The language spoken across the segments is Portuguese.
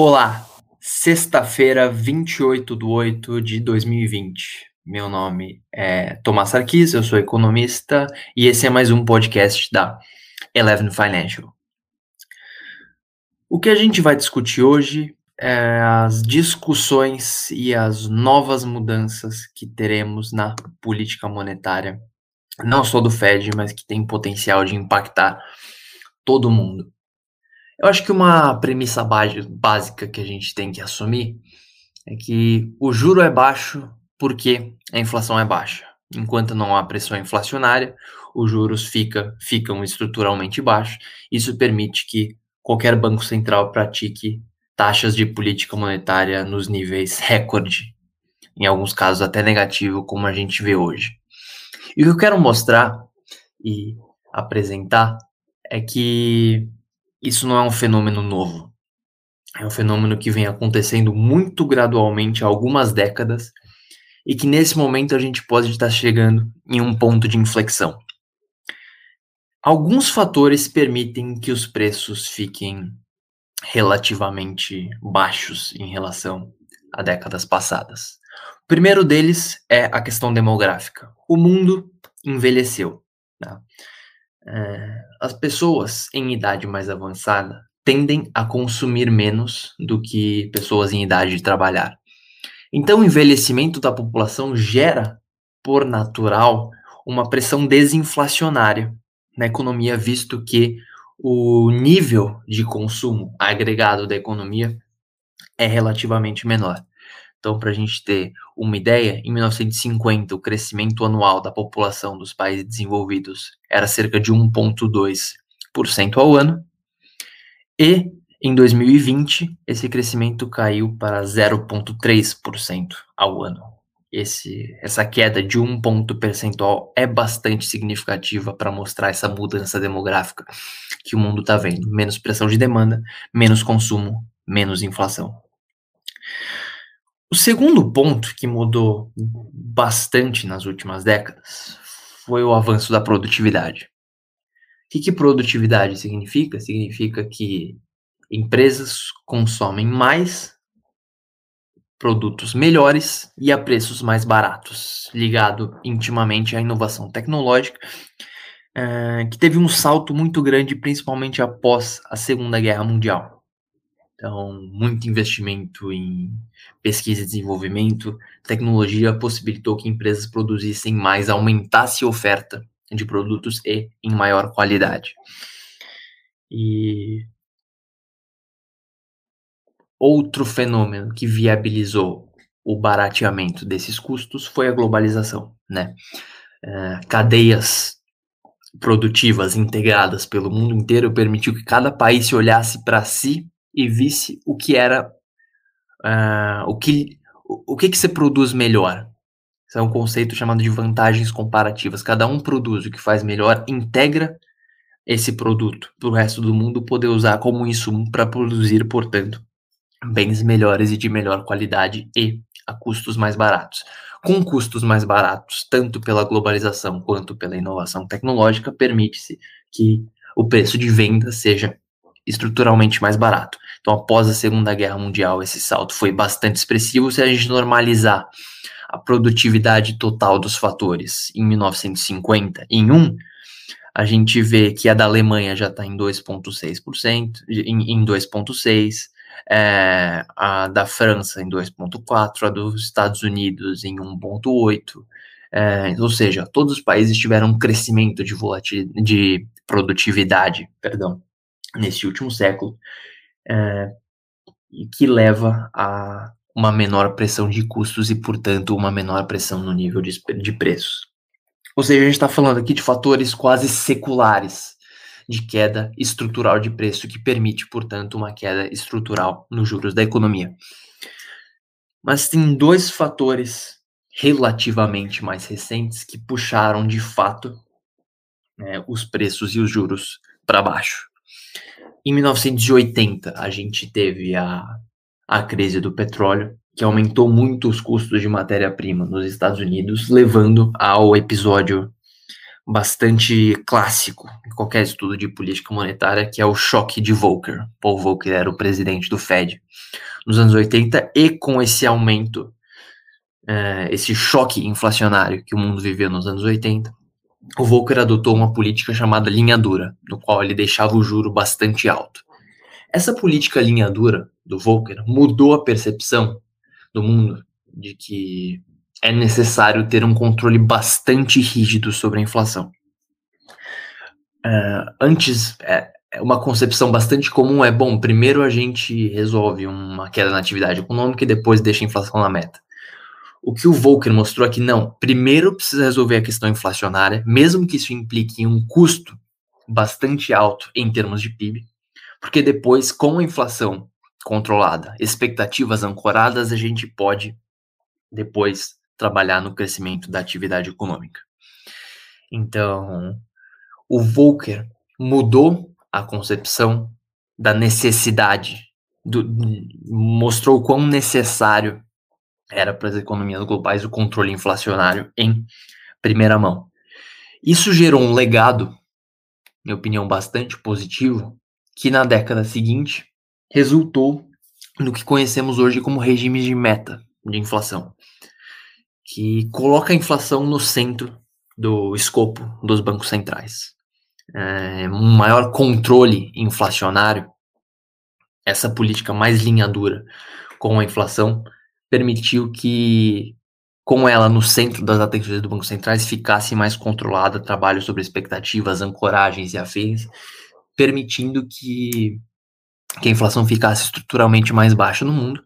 Olá, sexta-feira, 28 de 8 de 2020. Meu nome é Tomás Sarkis, eu sou economista e esse é mais um podcast da Eleven Financial. O que a gente vai discutir hoje é as discussões e as novas mudanças que teremos na política monetária, não só do Fed, mas que tem potencial de impactar todo mundo. Eu acho que uma premissa básica que a gente tem que assumir é que o juro é baixo porque a inflação é baixa. Enquanto não há pressão inflacionária, os juros fica, ficam estruturalmente baixos. Isso permite que qualquer banco central pratique taxas de política monetária nos níveis recorde, em alguns casos até negativo, como a gente vê hoje. E o que eu quero mostrar e apresentar é que isso não é um fenômeno novo. É um fenômeno que vem acontecendo muito gradualmente há algumas décadas e que nesse momento a gente pode estar chegando em um ponto de inflexão. Alguns fatores permitem que os preços fiquem relativamente baixos em relação a décadas passadas. O primeiro deles é a questão demográfica. O mundo envelheceu. Tá? É, as pessoas em idade mais avançada tendem a consumir menos do que pessoas em idade de trabalhar. Então, o envelhecimento da população gera, por natural, uma pressão desinflacionária na economia, visto que o nível de consumo agregado da economia é relativamente menor. Então, para a gente ter uma ideia, em 1950, o crescimento anual da população dos países desenvolvidos era cerca de 1,2% ao ano, e em 2020, esse crescimento caiu para 0,3% ao ano. Esse, essa queda de um ponto percentual é bastante significativa para mostrar essa mudança demográfica que o mundo está vendo. Menos pressão de demanda, menos consumo, menos inflação. O segundo ponto que mudou bastante nas últimas décadas foi o avanço da produtividade. O que, que produtividade significa? Significa que empresas consomem mais produtos melhores e a preços mais baratos, ligado intimamente à inovação tecnológica, eh, que teve um salto muito grande, principalmente após a Segunda Guerra Mundial. Então, muito investimento em pesquisa e desenvolvimento, tecnologia possibilitou que empresas produzissem mais, aumentasse a oferta de produtos e em maior qualidade. E outro fenômeno que viabilizou o barateamento desses custos foi a globalização, né? Uh, cadeias produtivas integradas pelo mundo inteiro permitiu que cada país se olhasse para si e visse o que era uh, o que o, que que se produz melhor. Isso é um conceito chamado de vantagens comparativas. Cada um produz o que faz melhor, integra esse produto para o resto do mundo poder usar como insumo para produzir, portanto, bens melhores e de melhor qualidade e a custos mais baratos. Com custos mais baratos, tanto pela globalização quanto pela inovação tecnológica, permite-se que o preço de venda seja estruturalmente mais barato. Então, após a Segunda Guerra Mundial, esse salto foi bastante expressivo. Se a gente normalizar a produtividade total dos fatores em 1950 em 1, a gente vê que a da Alemanha já está em 2,6%, em, em 2,6%, é, a da França em 2,4%, a dos Estados Unidos em 1,8%. É, ou seja, todos os países tiveram um crescimento de, de produtividade, perdão, nesse último século, é, que leva a uma menor pressão de custos e, portanto, uma menor pressão no nível de, de preços. Ou seja, a gente está falando aqui de fatores quase seculares de queda estrutural de preço, que permite, portanto, uma queda estrutural nos juros da economia. Mas tem dois fatores relativamente mais recentes que puxaram de fato né, os preços e os juros para baixo. Em 1980, a gente teve a, a crise do petróleo, que aumentou muito os custos de matéria-prima nos Estados Unidos, levando ao episódio bastante clássico em qualquer estudo de política monetária, que é o choque de Volcker. Paul Volcker era o presidente do Fed nos anos 80 e com esse aumento, é, esse choque inflacionário que o mundo viveu nos anos 80, o Volcker adotou uma política chamada linha dura, no qual ele deixava o juro bastante alto. Essa política linha dura do Volcker mudou a percepção do mundo de que é necessário ter um controle bastante rígido sobre a inflação. Uh, antes, é, é, uma concepção bastante comum é, bom, primeiro a gente resolve uma queda na atividade econômica e depois deixa a inflação na meta. O que o Volcker mostrou é que não, primeiro precisa resolver a questão inflacionária, mesmo que isso implique um custo bastante alto em termos de PIB, porque depois, com a inflação controlada, expectativas ancoradas, a gente pode depois trabalhar no crescimento da atividade econômica. Então, o Volcker mudou a concepção da necessidade, do, mostrou quão necessário era para as economias globais o controle inflacionário em primeira mão. Isso gerou um legado, minha opinião, bastante positivo, que na década seguinte resultou no que conhecemos hoje como regime de meta de inflação que coloca a inflação no centro do escopo dos bancos centrais. É, um maior controle inflacionário, essa política mais linha dura com a inflação, permitiu que, com ela no centro das atenções do Banco Centrais, ficasse mais controlada trabalho sobre expectativas, ancoragens e afins, permitindo que, que a inflação ficasse estruturalmente mais baixa no mundo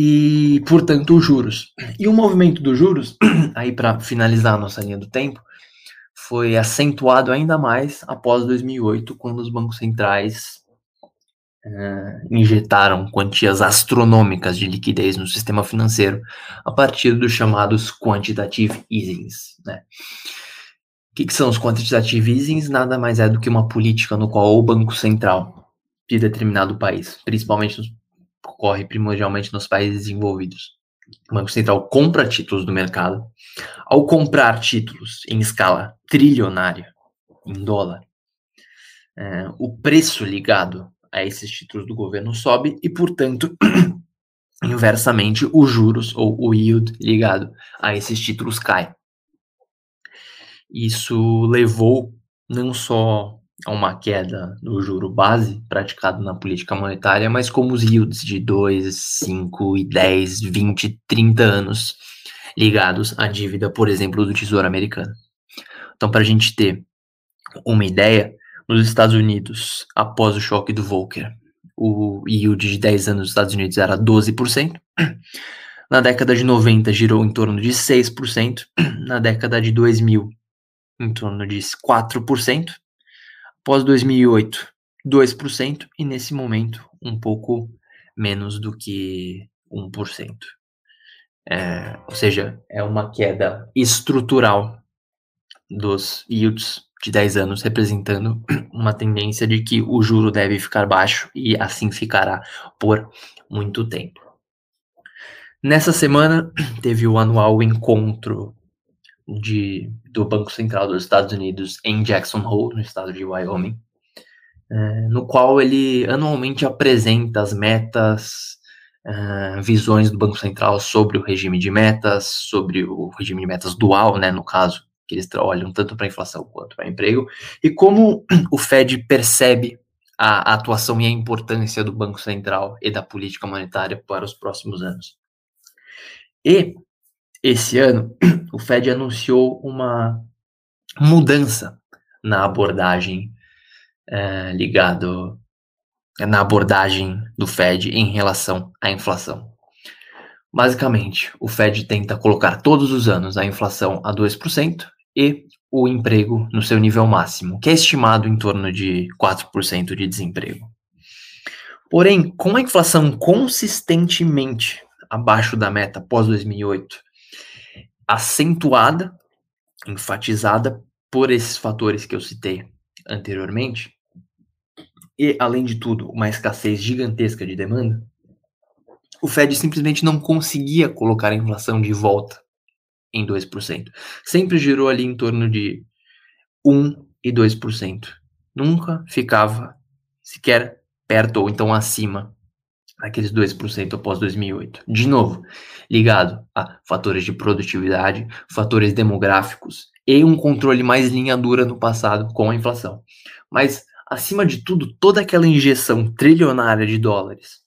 e, portanto, os juros. E o movimento dos juros, aí para finalizar a nossa linha do tempo, foi acentuado ainda mais após 2008, quando os bancos centrais uh, injetaram quantias astronômicas de liquidez no sistema financeiro a partir dos chamados quantitative easings. Né? O que, que são os quantitative easings? Nada mais é do que uma política no qual o Banco Central de determinado país, principalmente ocorre primordialmente nos países desenvolvidos. O Banco Central compra títulos do mercado. Ao comprar títulos em escala trilionária, em dólar, é, o preço ligado a esses títulos do governo sobe e, portanto, inversamente, os juros ou o yield ligado a esses títulos cai. Isso levou não só a uma queda no juro base praticado na política monetária, mas como os yields de 2, 5 e 10, 20, 30 anos ligados à dívida, por exemplo, do Tesouro Americano. Então, para a gente ter uma ideia, nos Estados Unidos, após o choque do Volcker, o yield de 10 anos nos Estados Unidos era 12%. Na década de 90 girou em torno de 6%, na década de 2000 em torno de 4%, Pós 2008, 2%, e nesse momento, um pouco menos do que 1%. É, ou seja, é uma queda estrutural dos yields de 10 anos, representando uma tendência de que o juro deve ficar baixo e assim ficará por muito tempo. Nessa semana, teve o anual encontro de, do Banco Central dos Estados Unidos em Jackson Hole, no estado de Wyoming, é, no qual ele anualmente apresenta as metas, é, visões do Banco Central sobre o regime de metas, sobre o regime de metas dual, né, no caso, que eles olham tanto para a inflação quanto para emprego, e como o Fed percebe a, a atuação e a importância do Banco Central e da política monetária para os próximos anos. E esse ano, o Fed anunciou uma mudança na abordagem é, ligado na abordagem do Fed em relação à inflação. Basicamente, o Fed tenta colocar todos os anos a inflação a 2% e o emprego no seu nível máximo, que é estimado em torno de 4% de desemprego. Porém, com a inflação consistentemente abaixo da meta pós 2008 acentuada, enfatizada por esses fatores que eu citei anteriormente, e, além de tudo, uma escassez gigantesca de demanda, o Fed simplesmente não conseguia colocar a inflação de volta em 2%. Sempre girou ali em torno de 1 e 2%. Nunca ficava sequer perto ou então acima daqueles 2% após 2008. De novo, ligado a fatores de produtividade, fatores demográficos e um controle mais linha dura no passado com a inflação. Mas, acima de tudo, toda aquela injeção trilionária de dólares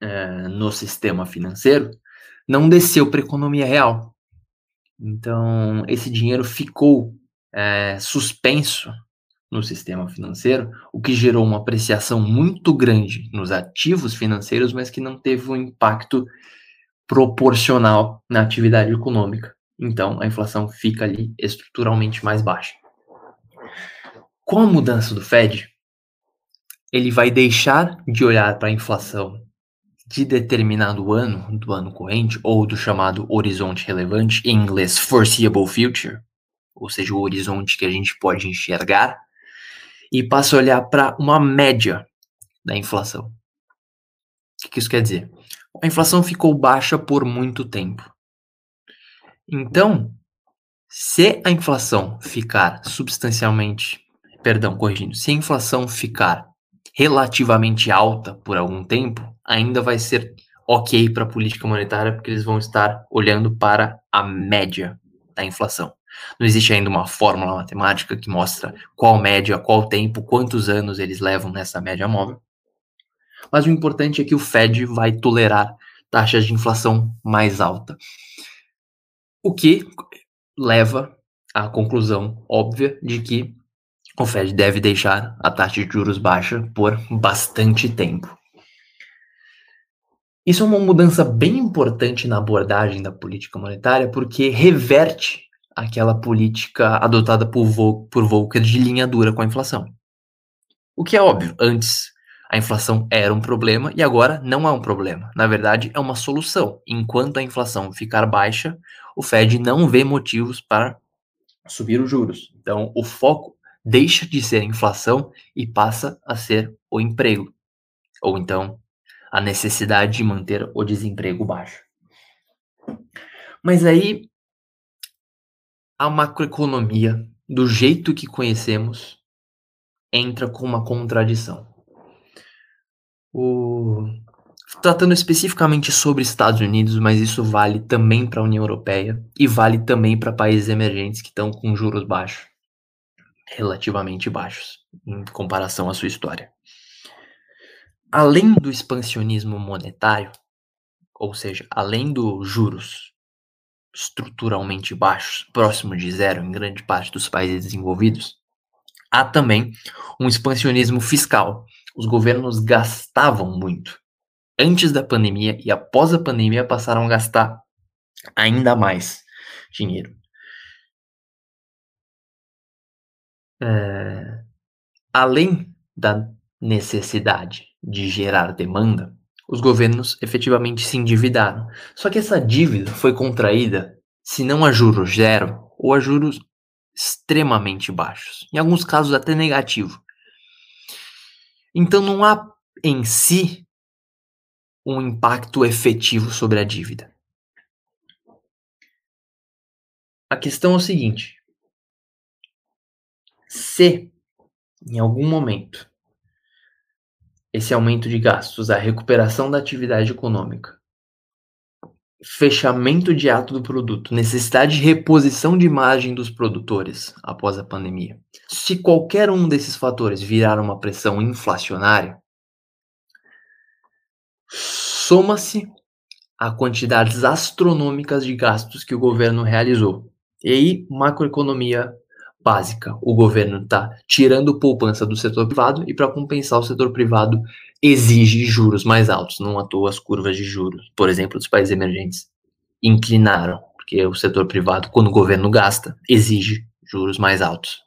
é, no sistema financeiro não desceu para a economia real. Então, esse dinheiro ficou é, suspenso no sistema financeiro, o que gerou uma apreciação muito grande nos ativos financeiros, mas que não teve um impacto proporcional na atividade econômica. Então, a inflação fica ali estruturalmente mais baixa. Com a mudança do Fed, ele vai deixar de olhar para a inflação de determinado ano, do ano corrente, ou do chamado horizonte relevante, em inglês foreseeable future, ou seja, o horizonte que a gente pode enxergar, e passa a olhar para uma média da inflação. O que isso quer dizer? A inflação ficou baixa por muito tempo. Então, se a inflação ficar substancialmente, perdão, corrigindo, se a inflação ficar relativamente alta por algum tempo, ainda vai ser ok para a política monetária, porque eles vão estar olhando para a média da inflação. Não existe ainda uma fórmula matemática que mostra qual média, qual tempo, quantos anos eles levam nessa média móvel. Mas o importante é que o Fed vai tolerar taxas de inflação mais alta. O que leva à conclusão óbvia de que o Fed deve deixar a taxa de juros baixa por bastante tempo. Isso é uma mudança bem importante na abordagem da política monetária, porque reverte aquela política adotada por, Vol por Volcker de linha dura com a inflação. O que é óbvio, antes a inflação era um problema e agora não é um problema. Na verdade, é uma solução. Enquanto a inflação ficar baixa, o Fed não vê motivos para subir os juros. Então, o foco deixa de ser a inflação e passa a ser o emprego. Ou então, a necessidade de manter o desemprego baixo. Mas aí a macroeconomia, do jeito que conhecemos, entra com uma contradição. O... Tratando especificamente sobre Estados Unidos, mas isso vale também para a União Europeia e vale também para países emergentes que estão com juros baixos, relativamente baixos, em comparação à sua história. Além do expansionismo monetário, ou seja, além dos juros estruturalmente baixos, próximo de zero em grande parte dos países desenvolvidos, há também um expansionismo fiscal. Os governos gastavam muito. Antes da pandemia e após a pandemia passaram a gastar ainda mais dinheiro. É, além da necessidade de gerar demanda, os governos efetivamente se endividaram. Só que essa dívida foi contraída, se não a juros zero, ou a juros extremamente baixos, em alguns casos até negativo. Então não há em si um impacto efetivo sobre a dívida. A questão é o seguinte: se em algum momento esse aumento de gastos, a recuperação da atividade econômica, fechamento de ato do produto, necessidade de reposição de margem dos produtores após a pandemia. Se qualquer um desses fatores virar uma pressão inflacionária, soma-se a quantidades astronômicas de gastos que o governo realizou. E aí, macroeconomia básica. O governo está tirando poupança do setor privado e para compensar o setor privado exige juros mais altos. Não à toa as curvas de juros, por exemplo, dos países emergentes inclinaram, porque o setor privado, quando o governo gasta, exige juros mais altos.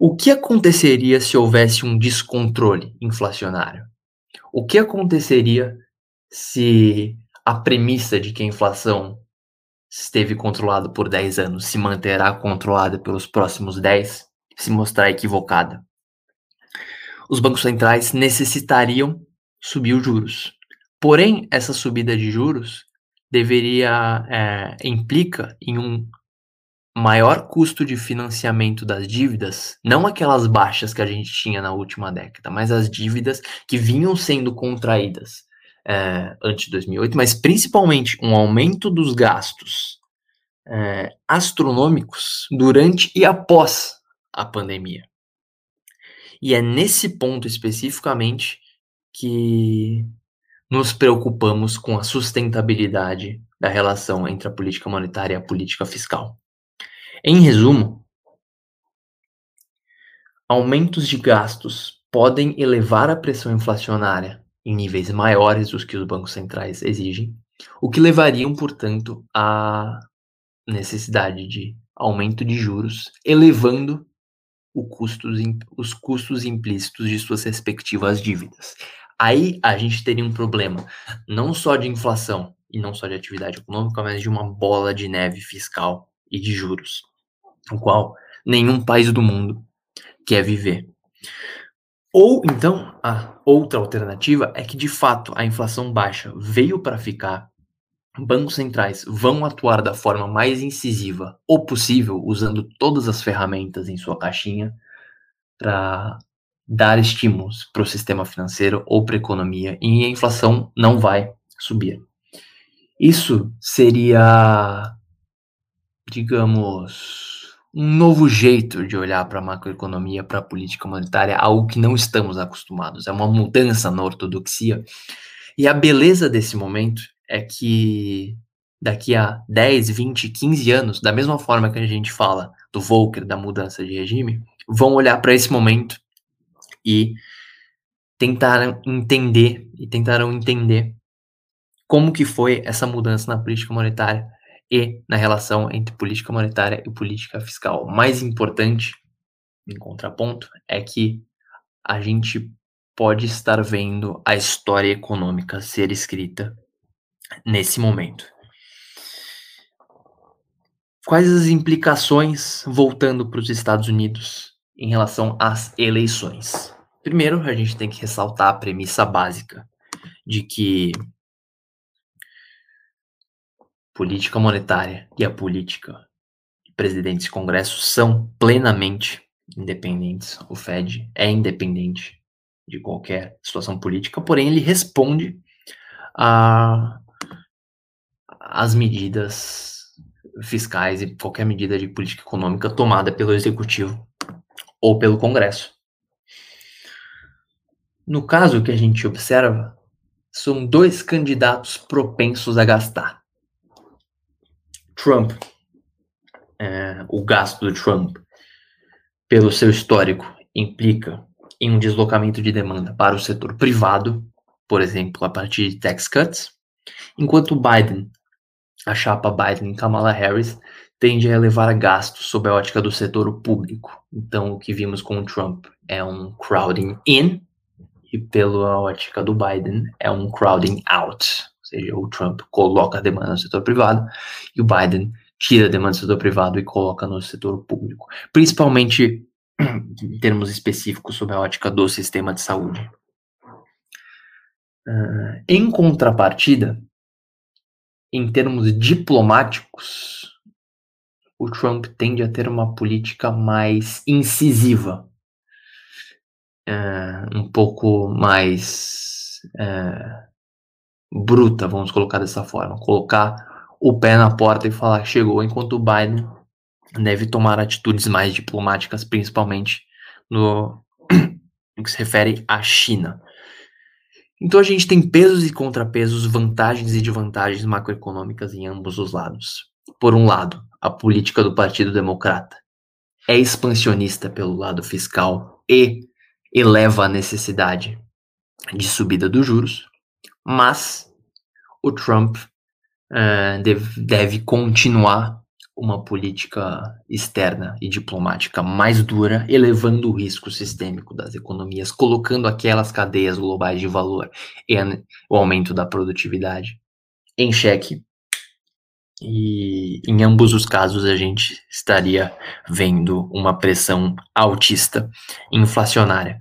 O que aconteceria se houvesse um descontrole inflacionário? O que aconteceria se a premissa de que a inflação esteve controlada por 10 anos se manterá controlada pelos próximos 10 se mostrar equivocada. Os bancos centrais necessitariam subir os juros. Porém, essa subida de juros deveria é, implica em um maior custo de financiamento das dívidas, não aquelas baixas que a gente tinha na última década, mas as dívidas que vinham sendo contraídas é, antes de 2008, mas principalmente um aumento dos gastos é, astronômicos durante e após a pandemia. E é nesse ponto especificamente que nos preocupamos com a sustentabilidade da relação entre a política monetária e a política fiscal. Em resumo, aumentos de gastos podem elevar a pressão inflacionária em níveis maiores dos que os bancos centrais exigem, o que levariam, portanto, à necessidade de aumento de juros, elevando os custos implícitos de suas respectivas dívidas. Aí a gente teria um problema não só de inflação e não só de atividade econômica, mas de uma bola de neve fiscal e de juros, o qual nenhum país do mundo quer viver. Ou então, a outra alternativa é que de fato a inflação baixa veio para ficar. Bancos centrais vão atuar da forma mais incisiva ou possível, usando todas as ferramentas em sua caixinha para dar estímulos para o sistema financeiro ou para a economia e a inflação não vai subir. Isso seria, digamos, um novo jeito de olhar para a macroeconomia, para a política monetária, algo que não estamos acostumados. É uma mudança na ortodoxia. E a beleza desse momento é que daqui a 10, 20, 15 anos, da mesma forma que a gente fala do Volcker, da mudança de regime, vão olhar para esse momento e tentaram entender e tentaram entender como que foi essa mudança na política monetária e na relação entre política monetária e política fiscal. Mais importante, em contraponto, é que a gente pode estar vendo a história econômica ser escrita nesse momento. Quais as implicações, voltando para os Estados Unidos, em relação às eleições? Primeiro, a gente tem que ressaltar a premissa básica de que política monetária e a política de presidentes e congressos são plenamente independentes. O Fed é independente de qualquer situação política, porém ele responde a as medidas fiscais e qualquer medida de política econômica tomada pelo executivo ou pelo Congresso. No caso que a gente observa, são dois candidatos propensos a gastar. Trump, é, o gasto do Trump, pelo seu histórico, implica em um deslocamento de demanda para o setor privado, por exemplo, a partir de tax cuts, enquanto Biden, a chapa Biden e Kamala Harris, tende a elevar gastos sob a ótica do setor público. Então, o que vimos com o Trump é um crowding in, e pela ótica do Biden é um crowding out seja, o Trump coloca a demanda no setor privado e o Biden tira a demanda do setor privado e coloca no setor público, principalmente em termos específicos sobre a ótica do sistema de saúde. Uh, em contrapartida, em termos diplomáticos, o Trump tende a ter uma política mais incisiva, uh, um pouco mais uh, bruta, vamos colocar dessa forma. Colocar o pé na porta e falar que chegou, enquanto o Biden deve tomar atitudes mais diplomáticas, principalmente no, no que se refere à China. Então a gente tem pesos e contrapesos, vantagens e desvantagens macroeconômicas em ambos os lados. Por um lado, a política do Partido Democrata é expansionista pelo lado fiscal e eleva a necessidade de subida dos juros mas o Trump uh, deve, deve continuar uma política externa e diplomática mais dura, elevando o risco sistêmico das economias, colocando aquelas cadeias globais de valor e o aumento da produtividade em xeque. E em ambos os casos a gente estaria vendo uma pressão altista inflacionária.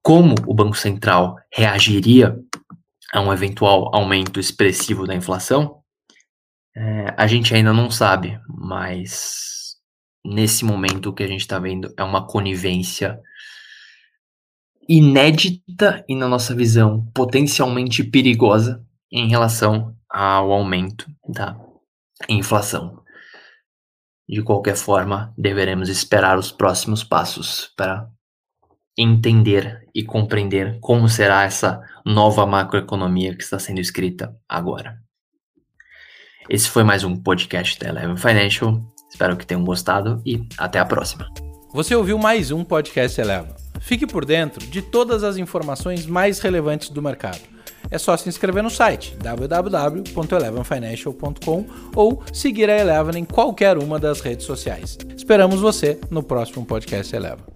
Como o Banco Central reagiria a um eventual aumento expressivo da inflação, é, a gente ainda não sabe, mas nesse momento o que a gente está vendo é uma conivência inédita e, na nossa visão, potencialmente perigosa em relação ao aumento da inflação. De qualquer forma, deveremos esperar os próximos passos para entender e compreender como será essa nova macroeconomia que está sendo escrita agora. Esse foi mais um podcast da Eleven Financial. Espero que tenham gostado e até a próxima. Você ouviu mais um podcast Eleven. Fique por dentro de todas as informações mais relevantes do mercado. É só se inscrever no site www.elevenfinancial.com ou seguir a Eleven em qualquer uma das redes sociais. Esperamos você no próximo podcast Eleven.